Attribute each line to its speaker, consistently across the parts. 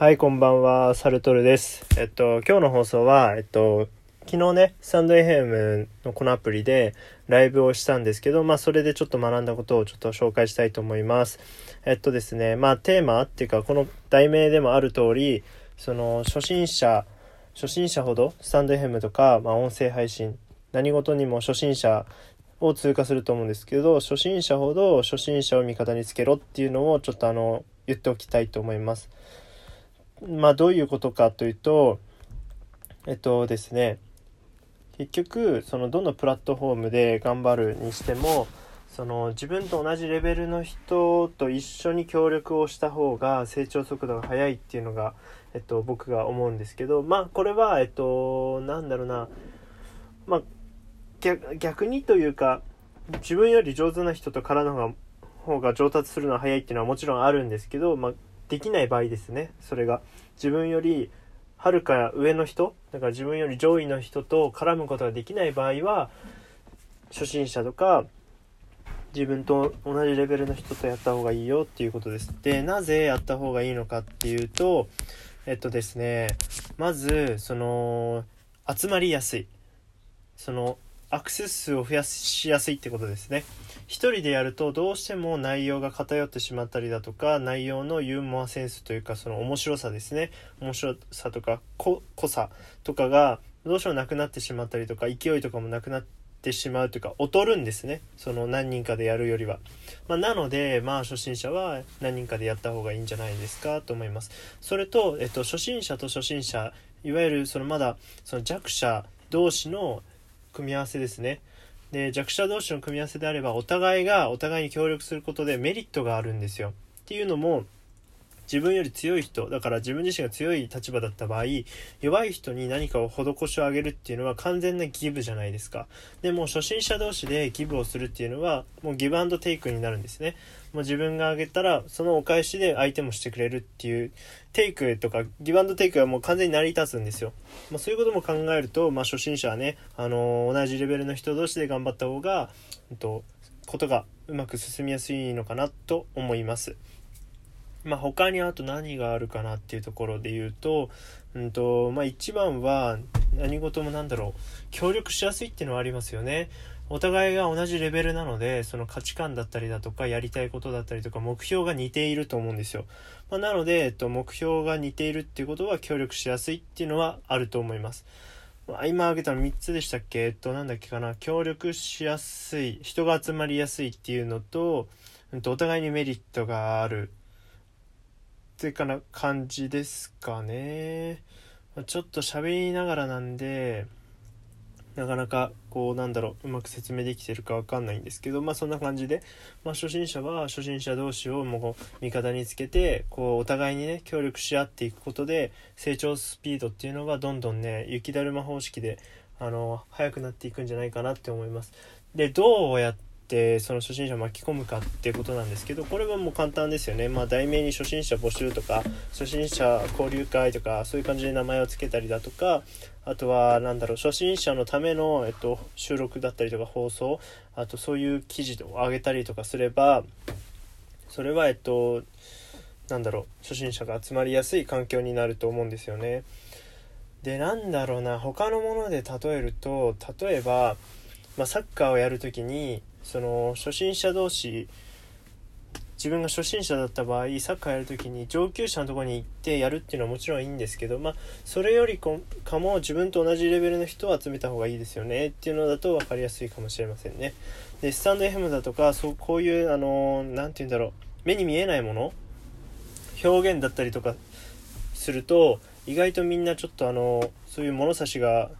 Speaker 1: はい、こんばんは、サルトルです。えっと、今日の放送は、えっと、昨日ね、スタンド FM のこのアプリでライブをしたんですけど、まあ、それでちょっと学んだことをちょっと紹介したいと思います。えっとですね、まあ、テーマっていうか、この題名でもある通り、その、初心者、初心者ほど、スタンド FM とか、まあ、音声配信、何事にも初心者を通過すると思うんですけど、初心者ほど初心者を味方につけろっていうのをちょっとあの、言っておきたいと思います。まあどういうことかというとえっとですね結局そのどのプラットフォームで頑張るにしてもその自分と同じレベルの人と一緒に協力をした方が成長速度が速いっていうのが、えっと、僕が思うんですけどまあこれはえっとなんだろうなまあ逆逆にというか自分より上手な人と絡の方が方が上達するのは早いっていうのはもちろんあるんですけど、まあ、できない場合ですね。それが。自分よりはるか上の人だから自分より上位の人と絡むことができない場合は初心者とか自分と同じレベルの人とやった方がいいよっていうことです。でなぜやった方がいいのかっていうとえっとですねまずその集まりやすい。そのアクセス数を増やしやすいってことですね。一人でやるとどうしても内容が偏ってしまったりだとか内容のユーモアセンスというかその面白さですね。面白さとか濃さとかがどうしてもなくなってしまったりとか勢いとかもなくなってしまうというか劣るんですね。その何人かでやるよりは、まあ、なのでまあ初心者は何人かでやった方がいいんじゃないですかと思います。それと、えっと、初心者と初心者いわゆるそのまだその弱者同士の組み合わせですね。で弱者同士の組み合わせであればお互いがお互いに協力することでメリットがあるんですよ。っていうのも自分より強い人だから自分自身が強い立場だった場合弱い人に何かを施しをあげるっていうのは完全なギブじゃないですか。でも初心者同士でギブをするっていうのはもうギブアンドテイクになるんですね。もう自分があげたらそのお返しで相手もしてくれるっていうテイクとかギブアンドテイクはもう完全に成り立つんですよ、まあ、そういうことも考えると、まあ、初心者はね、あのー同じレベルの人同士で頑張った方が、えっと、ことがうまく進みやすいのかなと思います。まあ、他にあと何があるかなっていうところで言うと,、うんとまあ、一番は何事もなんだろう協力しやすいっていうのはありますよね。お互いが同じレベルなのでその価値観だったりだとかやりたいことだったりとか目標が似ていると思うんですよ、まあ、なので、えっと、目標が似ているっていうことは協力しやすいっていうのはあると思います。まあ今挙げたの3つでしたっけ？えっとなんだっけかな？協力しやすい人が集まりやすいっていうのと,、うん、とお互いにメリットがあるってかな感じですかねちょっと喋りながらなんでなかなかこうなんだろううまく説明できてるかわかんないんですけどまあそんな感じで、まあ、初心者は初心者同士をもう味方につけてこうお互いにね協力し合っていくことで成長スピードっていうのがどんどんね雪だるま方式であの速くなっていくんじゃないかなって思います。でどうやってってその初心者を巻き込むかっていうことなんですけどこれはもう簡単ですよね、まあ、題名に初心者募集とか初心者交流会とかそういう感じで名前を付けたりだとかあとは何だろう初心者のための、えっと、収録だったりとか放送あとそういう記事を上げたりとかすればそれはえっとなんだろう初心者が集まりやすい環境になると思うんですよね。でなんだろうな他のもので例えると例えば、まあ、サッカーをやるときにその初心者同士自分が初心者だった場合サッカーやるときに上級者のとこに行ってやるっていうのはもちろんいいんですけど、まあ、それよりかも自分と同じレベルの人を集めた方がいいですよねっていうのだと分かりやすいかもしれませんね。でスタンド FM だとかそうこういうあの何て言うんだろう目に見えないもの表現だったりとかすると意外とみんなちょっとあのそういう物差しが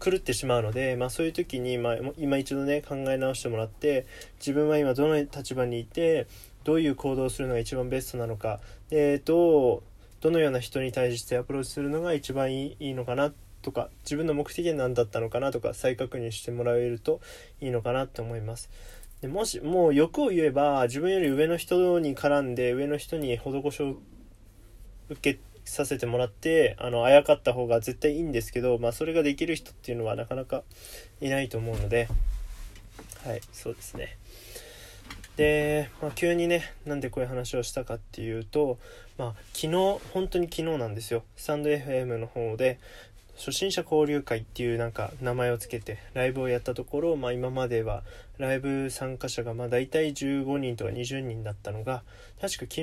Speaker 1: 狂ってしまうので、まあ、そういう時に、まあ、今一度ね考え直してもらって自分は今どの立場にいてどういう行動をするのが一番ベストなのかでどうどのような人に対してアプローチするのが一番いいのかなとか自分の目的は何だったのかなとか再確認してもらえるといいのかなと思います。でもしもう欲を言えば自分より上の人に絡んで上の人に施しを受けさせてもらってあのあやかった方が絶対いいんですけど、まあ、それができる人っていうのはなかなかいないと思うのではいそうですね。で、まあ、急にねなんでこういう話をしたかっていうと、まあ、昨日本当に昨日なんですよ。スタンド FM の方で初心者交流会っていうなんか名前をつけてライブをやったところ、まあ、今まではライブ参加者がまあ大体15人とか20人だったのが確か昨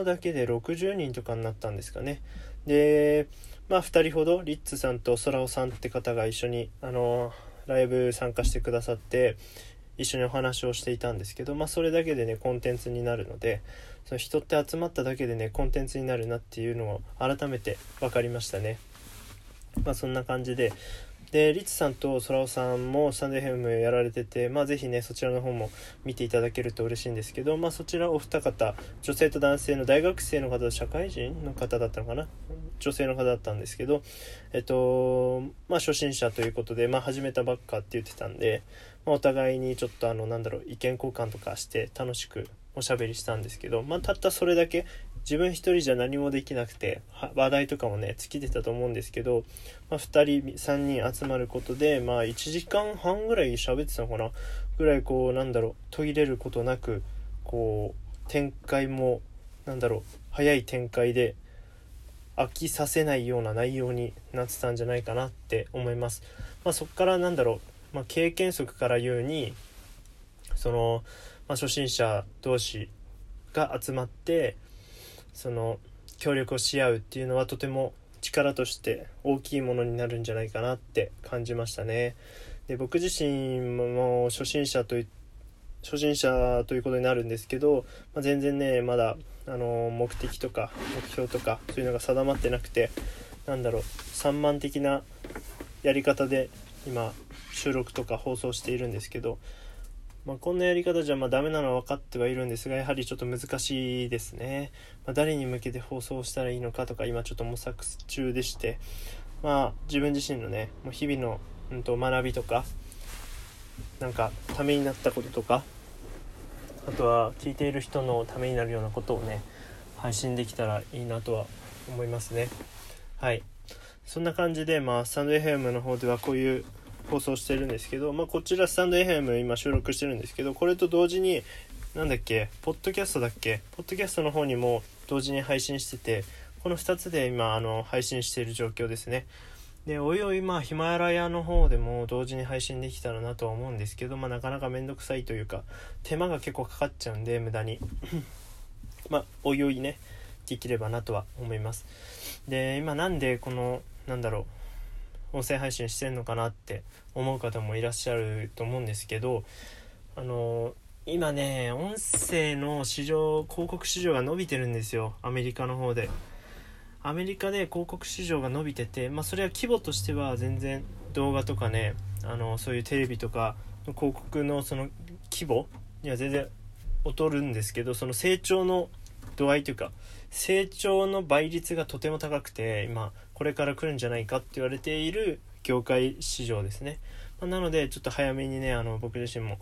Speaker 1: 日だけで60人とかになったんですかねでまあ2人ほどリッツさんと空尾さんって方が一緒にあのライブ参加してくださって一緒にお話をしていたんですけど、まあ、それだけでねコンテンツになるのでその人って集まっただけでねコンテンツになるなっていうのを改めて分かりましたね。まあ、そんな感じで。でリツさんと空尾さんもスタンド FM やられてて、まあ、ぜひねそちらの方も見ていただけると嬉しいんですけど、まあ、そちらお二方女性と男性の大学生の方社会人の方だったのかな？女性の方だったんですけどえっとまあ初心者ということで、まあ、始めたばっかって言ってたんで、まあ、お互いにちょっとあのなんだろう意見交換とかして楽しくおしゃべりしたんですけど、まあ、たったそれだけ自分一人じゃ何もできなくて話題とかもね尽きてたと思うんですけど、まあ、2人3人集まることで、まあ、1時間半ぐらい喋ってたのかな？ぐらいこうなんだろう途切れることなくこう展開もなんだろう早い展開で飽きさせないような内容になってたんじゃないかなって思います。まあ、そこからなんだろう、まあ、経験則から言うにその、まあ、初心者同士が集まってその協力をし合うっていうのはとても力として大きいものになるんじゃないかなって感じましたね。で僕自身も初心者と初心者ということになるんですけど、まあ、全然ねまだあの目的とか目標とかそういうのが定まってなくてなんだろう散漫的なやり方で今収録とか放送しているんですけどまあ、こんなやり方じゃまあダメなのは分かってはいるんですがやはりちょっと難しいですね、まあ、誰に向けて放送したらいいのかとか今ちょっと模索中でしてまあ自分自身のねもう日々の、うんと、学びとかなんかためになったこととかあとは聞いている人のためになるようなことをね配信できたらいいなとは思いますね。はい。そんな感じでまあスタンド FM の方ではこういう放送してるんですけど、まあ、こちらスタンド FM 今収録してるんですけどこれと同時になんだっけポッドキャストだっけポッドキャストの方にも同時に配信しててこの2つで今あの配信している状況ですね。でおいおいまあヒマラヤの方でも同時に配信できたらなとは思うんですけど、まあ、なかなかめんどくさいというか手間が結構かかっちゃうんで無駄に。まあおいおいねできればなとは思います。で今なんでこのなんだろう音声配信してるのかなって思う方もいらっしゃると思うんですけどあの今ね音声の市場広告市場が伸びてるんですよ。アメリカの方で。アメリカで広告市場が伸びててまあそれは規模としては全然動画とかねあのそういうテレビとかの広告のその規模には全然劣るんですけどその成長の度合いというか成長の倍率がとても高くて今これから来るんじゃないかって言われている業界市場ですね、まあ、なのでちょっと早めにねあの僕自身も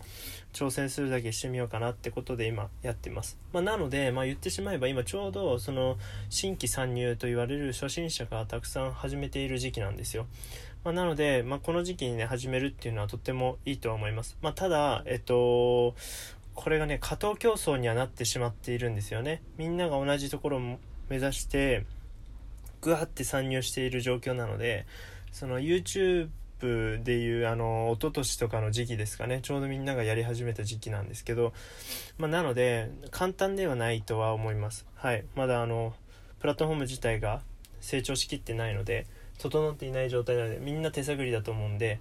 Speaker 1: 挑戦するだけしてみようかなってことで今やってます、まあ、なので、まあ、言ってしまえば今ちょうどその新規参入と言われる初心者がたくさん始めている時期なんですよ。ま、なので、まあ、この時期にね始めるっていうのはとってもいいとは思います、まあ、ただえっとこれがね過当競争にはなってしまっているんですよね。みんなが同じところを目指してグワって参入している状況なのでその YouTube でいうあの一昨年とかの時期ですかねちょうどみんながやり始めた時期なんですけど、まあ、なので簡単ではないとは思います。はい。まだあのプラットフォーム自体が成長しきってないので整っていない状態なのでみんな手探りだと思うんで、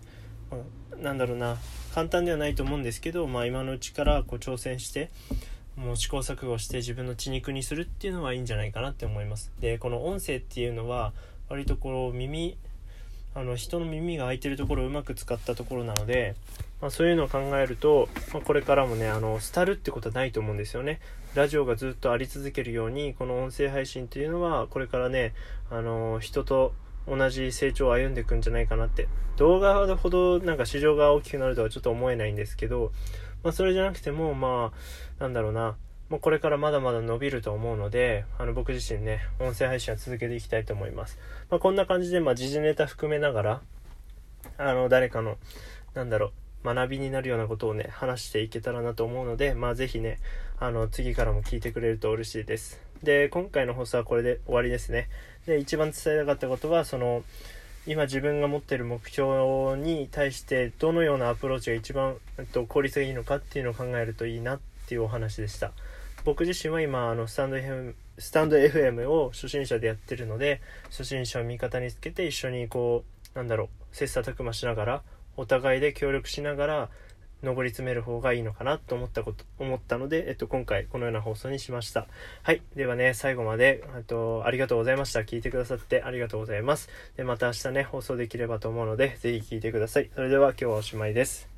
Speaker 1: まあ、なんだろうな。簡単ではないと思うんですけど、まあ、今のうちからこう挑戦してもう試行錯誤して自分の血肉にするっていうのはいいんじゃないかなって思います。でこの音声っていうのは割とこう耳あの人の耳が開いてるところをうまく使ったところなので、まあ、そういうのを考えると、まあ、これからもねあの廃るってことはないと思うんですよね。ラジオがずっとあり続けるようにこの音声配信っていうのはこれからねあの人と同じ成長を歩んでいくんじゃないかなって。動画ほどなんか市場が大きくなるとはちょっと思えないんですけどまあ、それじゃなくても、まあ、なんだろうな、もうこれからまだまだ伸びると思うので、あの僕自身ね、音声配信は続けていきたいと思います。まあ、こんな感じで、まあ、時事ネタ含めながら、あの、誰かの、なんだろう、学びになるようなことをね話していけたらなと思うのでまあ是非ねあの次からも聞いてくれると嬉しいです。で今回の放送はこれで終わりですね。で一番伝えたかったことはその今自分が持ってる目標に対してどのようなアプローチが一番、えっと、効率がいいのかっていうのを考えるといいなっていうお話でした。僕自身は今あのスタンド FM スタンド FM を初心者でやってるので初心者を味方につけて一緒にこうなんだろう切磋琢磨しながらお互いで協力しながら上り詰める方がいいのかなと思ったこと思ったので、えっと、今回このような放送にしました。はい。ではね最後までえっとありがとうございました。聞いてくださってありがとうございます。でまた明日ね放送できればと思うのでぜひ聞いてください。それでは今日はおしまいです。